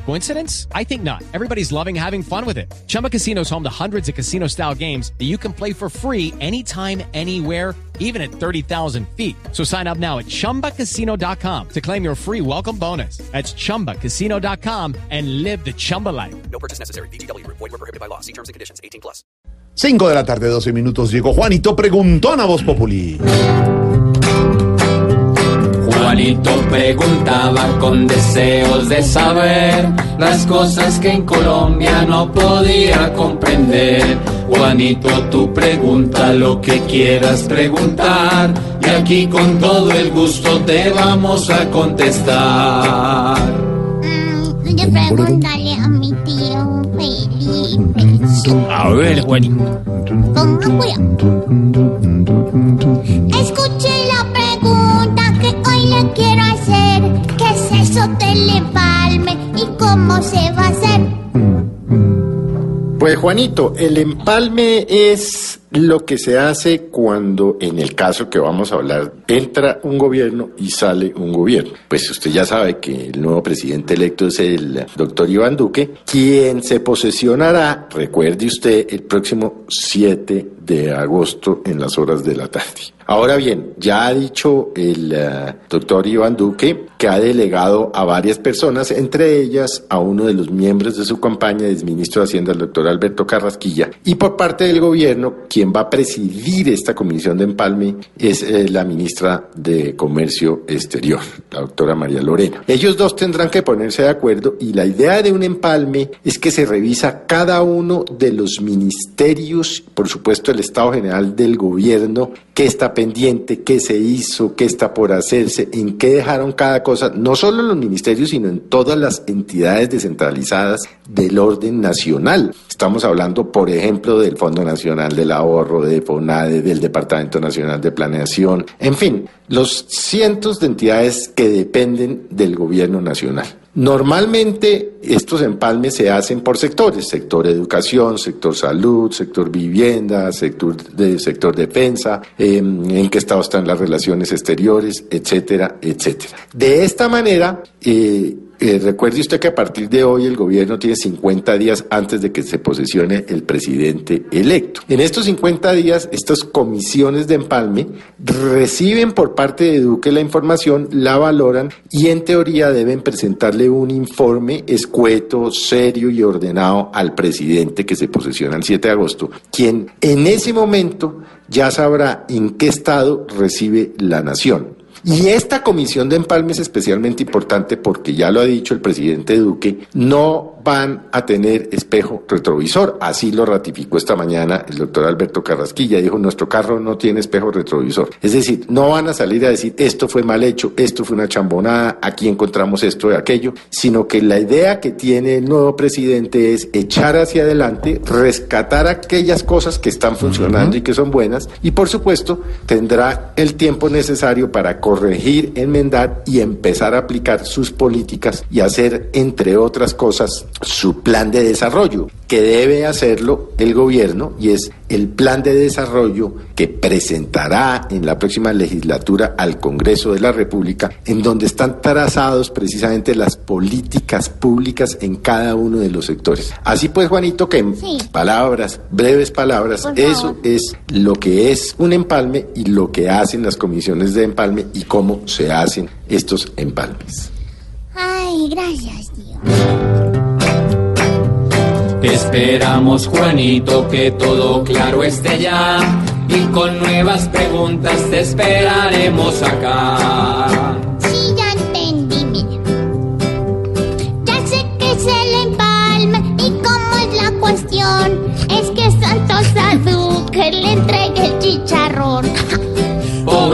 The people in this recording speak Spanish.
Coincidence? I think not. Everybody's loving having fun with it. Chumba Casino is home to hundreds of casino style games that you can play for free anytime, anywhere, even at 30,000 feet. So sign up now at chumbacasino.com to claim your free welcome bonus. That's chumbacasino.com and live the Chumba life. No purchase necessary. BGW. Void were prohibited by law. See terms and conditions. 18 plus. 5 de la tarde, 12 minutos. Llegó Juanito Preguntón a Voz Populi. Juanito preguntaba con deseos de saber las cosas que en Colombia no podía comprender. Juanito, tú pregunta lo que quieras preguntar y aquí con todo el gusto te vamos a contestar. Mm, Voy a preguntarle a mi tío Felipe. A ver, Juanito. Ponga cuidado. Escuche ¿Qué es eso del empalme y cómo se va a hacer? Pues Juanito, el empalme es lo que se hace cuando, en el caso que vamos a hablar, entra un gobierno y sale un gobierno. Pues usted ya sabe que el nuevo presidente electo es el doctor Iván Duque, quien se posesionará, recuerde usted, el próximo 7 de agosto en las horas de la tarde. Ahora bien, ya ha dicho el eh, doctor Iván Duque que ha delegado a varias personas, entre ellas a uno de los miembros de su campaña, el ministro de Hacienda, el doctor Alberto Carrasquilla, y por parte del gobierno, quien va a presidir esta comisión de empalme es eh, la ministra de Comercio Exterior, la doctora María Lorena. Ellos dos tendrán que ponerse de acuerdo y la idea de un empalme es que se revisa cada uno de los ministerios, por supuesto el Estado General del Gobierno, qué está pendiente, qué se hizo, qué está por hacerse, en qué dejaron cada cosa, no solo en los ministerios, sino en todas las entidades descentralizadas del orden nacional. Estamos hablando, por ejemplo, del Fondo Nacional del Ahorro, de FONADE, del Departamento Nacional de Planeación, en fin, los cientos de entidades que dependen del gobierno nacional. Normalmente estos empalmes se hacen por sectores, sector educación, sector salud, sector vivienda, sector, de, sector defensa, eh, en qué estado están las relaciones exteriores, etcétera, etcétera. De esta manera, eh, eh, recuerde usted que a partir de hoy el gobierno tiene 50 días antes de que se posesione el presidente electo. En estos 50 días, estas comisiones de empalme reciben por parte de Duque la información, la valoran y en teoría deben presentarle un informe escueto, serio y ordenado al presidente que se posesiona el 7 de agosto, quien en ese momento ya sabrá en qué estado recibe la nación. Y esta comisión de empalme es especialmente importante porque ya lo ha dicho el presidente Duque, no van a tener espejo retrovisor. Así lo ratificó esta mañana el doctor Alberto Carrasquilla. Dijo, nuestro carro no tiene espejo retrovisor. Es decir, no van a salir a decir, esto fue mal hecho, esto fue una chambonada, aquí encontramos esto y aquello, sino que la idea que tiene el nuevo presidente es echar hacia adelante, rescatar aquellas cosas que están funcionando y que son buenas, y por supuesto tendrá el tiempo necesario para corregir, enmendar y empezar a aplicar sus políticas y hacer, entre otras cosas, su plan de desarrollo, que debe hacerlo el gobierno y es el plan de desarrollo que presentará en la próxima legislatura al Congreso de la República, en donde están trazados precisamente las políticas públicas en cada uno de los sectores. Así pues, Juanito, que en Sí. palabras, breves palabras, eso es lo que es un empalme y lo que hacen las comisiones de empalme y cómo se hacen estos empalmes. Ay, gracias, tío. Esperamos, Juanito, que todo claro esté ya. Y con nuevas preguntas te esperaremos acá.